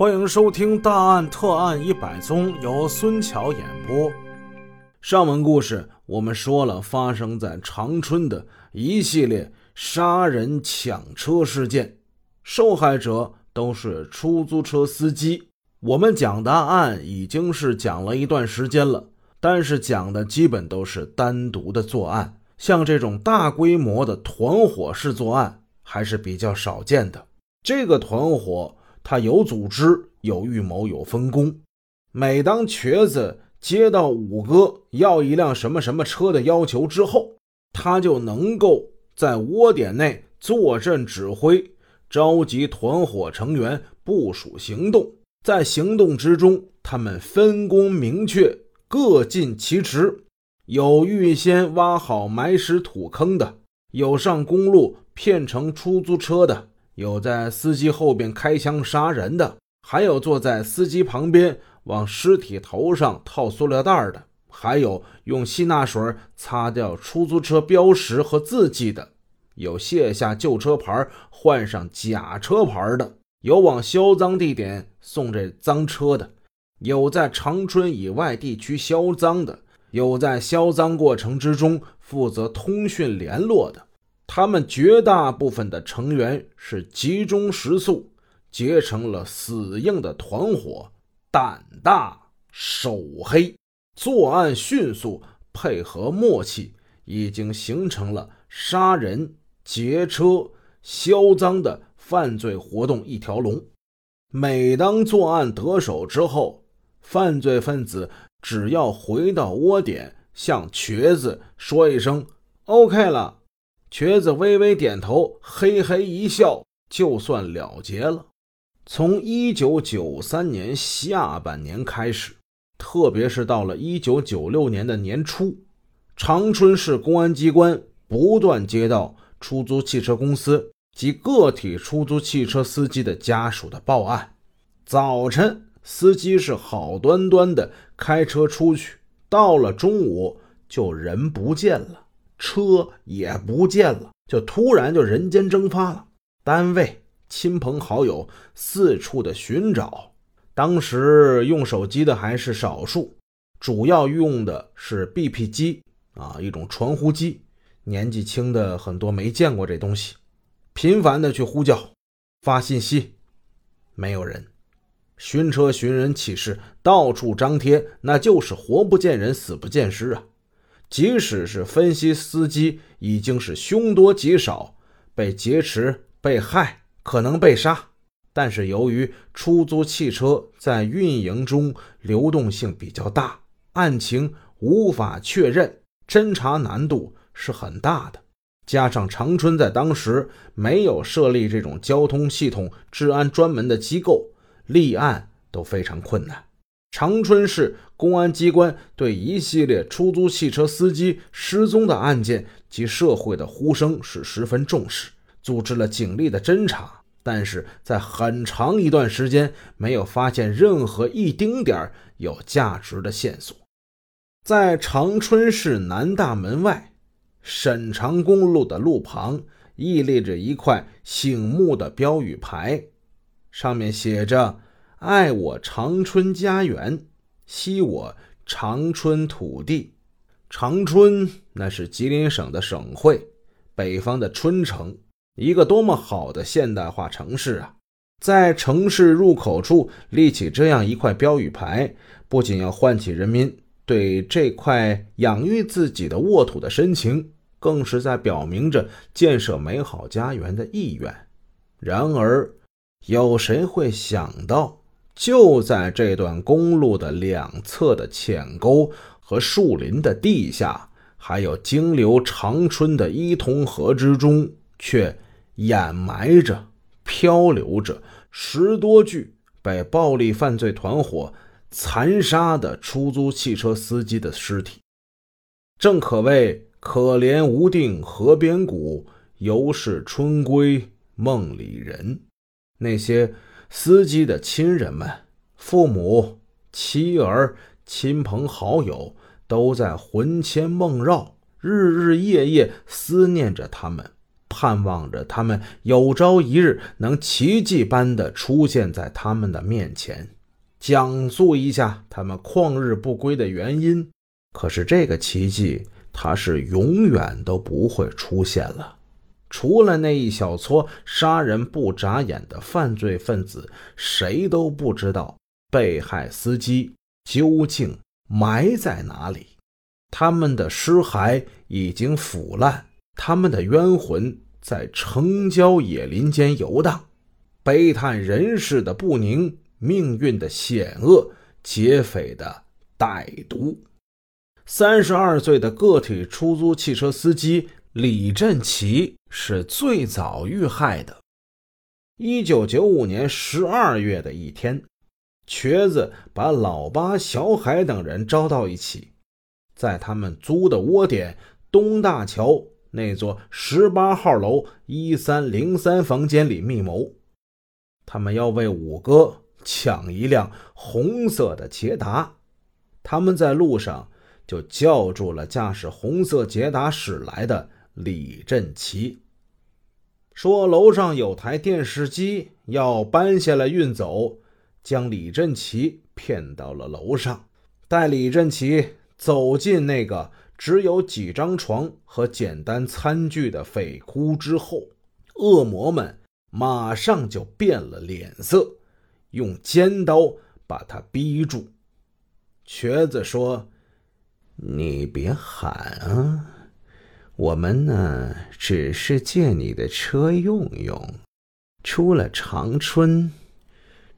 欢迎收听《大案特案一百宗》，由孙桥演播。上文故事我们说了，发生在长春的一系列杀人抢车事件，受害者都是出租车司机。我们讲的案已经是讲了一段时间了，但是讲的基本都是单独的作案，像这种大规模的团伙式作案还是比较少见的。这个团伙他有组织、有预谋、有分工。每当瘸子接到五哥要一辆什么什么车的要求之后，他就能够在窝点内坐镇指挥，召集团伙成员部署行动。在行动之中，他们分工明确，各尽其职。有预先挖好埋尸土坑的，有上公路骗乘出租车的，有在司机后边开枪杀人的，还有坐在司机旁边往尸体头上套塑料袋的，还有用吸纳水擦掉出租车标识和字迹的，有卸下旧车牌换上假车牌的。有往销赃地点送这赃车的，有在长春以外地区销赃的，有在销赃过程之中负责通讯联络的。他们绝大部分的成员是集中食宿，结成了死硬的团伙，胆大手黑，作案迅速，配合默契，已经形成了杀人、劫车、销赃的。犯罪活动一条龙，每当作案得手之后，犯罪分子只要回到窝点，向瘸子说一声 “OK” 了，瘸子微微点头，嘿嘿一笑，就算了结了。从一九九三年下半年开始，特别是到了一九九六年的年初，长春市公安机关不断接到出租汽车公司。及个体出租汽车司机的家属的报案：早晨，司机是好端端的开车出去，到了中午就人不见了，车也不见了，就突然就人间蒸发了。单位、亲朋好友四处的寻找，当时用手机的还是少数，主要用的是 BP 机啊，一种传呼机。年纪轻的很多没见过这东西。频繁的去呼叫、发信息，没有人；寻车寻人启事，到处张贴，那就是活不见人，死不见尸啊！即使是分析司机已经是凶多吉少，被劫持、被害，可能被杀，但是由于出租汽车在运营中流动性比较大，案情无法确认，侦查难度是很大的。加上长春在当时没有设立这种交通系统治安专门的机构，立案都非常困难。长春市公安机关对一系列出租汽车司机失踪的案件及社会的呼声是十分重视，组织了警力的侦查，但是在很长一段时间没有发现任何一丁点儿有价值的线索。在长春市南大门外。沈长公路的路旁屹立着一块醒目的标语牌，上面写着“爱我长春家园，惜我长春土地”。长春那是吉林省的省会，北方的春城，一个多么好的现代化城市啊！在城市入口处立起这样一块标语牌，不仅要唤起人民。对这块养育自己的沃土的深情，更是在表明着建设美好家园的意愿。然而，有谁会想到，就在这段公路的两侧的浅沟和树林的地下，还有经流长春的伊通河之中，却掩埋着、漂流着十多具被暴力犯罪团伙。残杀的出租汽车司机的尸体，正可谓可怜无定河边骨，犹是春归梦里人。那些司机的亲人们、父母、妻儿、亲朋好友，都在魂牵梦绕，日日夜夜思念着他们。盼望着他们有朝一日能奇迹般的出现在他们的面前，讲述一下他们旷日不归的原因。可是这个奇迹，它是永远都不会出现了。除了那一小撮杀人不眨眼的犯罪分子，谁都不知道被害司机究竟埋在哪里。他们的尸骸已经腐烂，他们的冤魂在城郊野林间游荡。悲叹人世的不宁，命运的险恶，劫匪的歹毒。三十二岁的个体出租汽车司机李振奇。是最早遇害的。一九九五年十二月的一天，瘸子把老八、小海等人招到一起，在他们租的窝点东大桥那座十八号楼一三零三房间里密谋。他们要为五哥抢一辆红色的捷达。他们在路上就叫住了驾驶红色捷达驶来的。李振奇说：“楼上有台电视机，要搬下来运走。”将李振奇骗到了楼上，带李振奇走进那个只有几张床和简单餐具的匪窟之后，恶魔们马上就变了脸色，用尖刀把他逼住。瘸子说：“你别喊啊！”我们呢，只是借你的车用用，出了长春，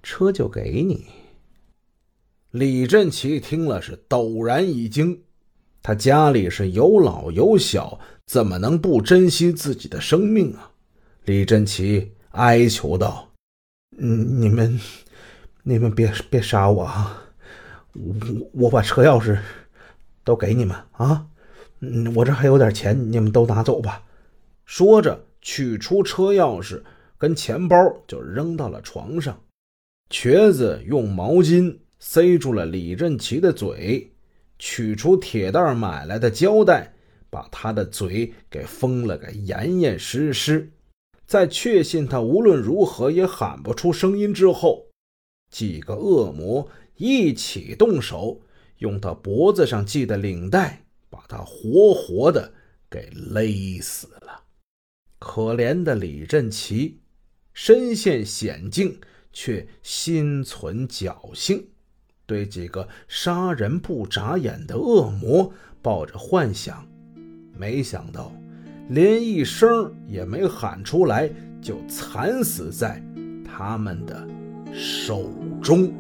车就给你。李振奇听了是陡然一惊，他家里是有老有小，怎么能不珍惜自己的生命啊？李振奇哀求道：“嗯，你们，你们别别杀我啊！我我把车钥匙都给你们啊！”嗯，我这还有点钱，你们都拿走吧。说着，取出车钥匙跟钱包，就扔到了床上。瘸子用毛巾塞住了李振奇的嘴，取出铁蛋买来的胶带，把他的嘴给封了个严严实实。在确信他无论如何也喊不出声音之后，几个恶魔一起动手，用他脖子上系的领带。把他活活的给勒死了。可怜的李振奇，身陷险境却心存侥幸，对几个杀人不眨眼的恶魔抱着幻想，没想到连一声也没喊出来，就惨死在他们的手中。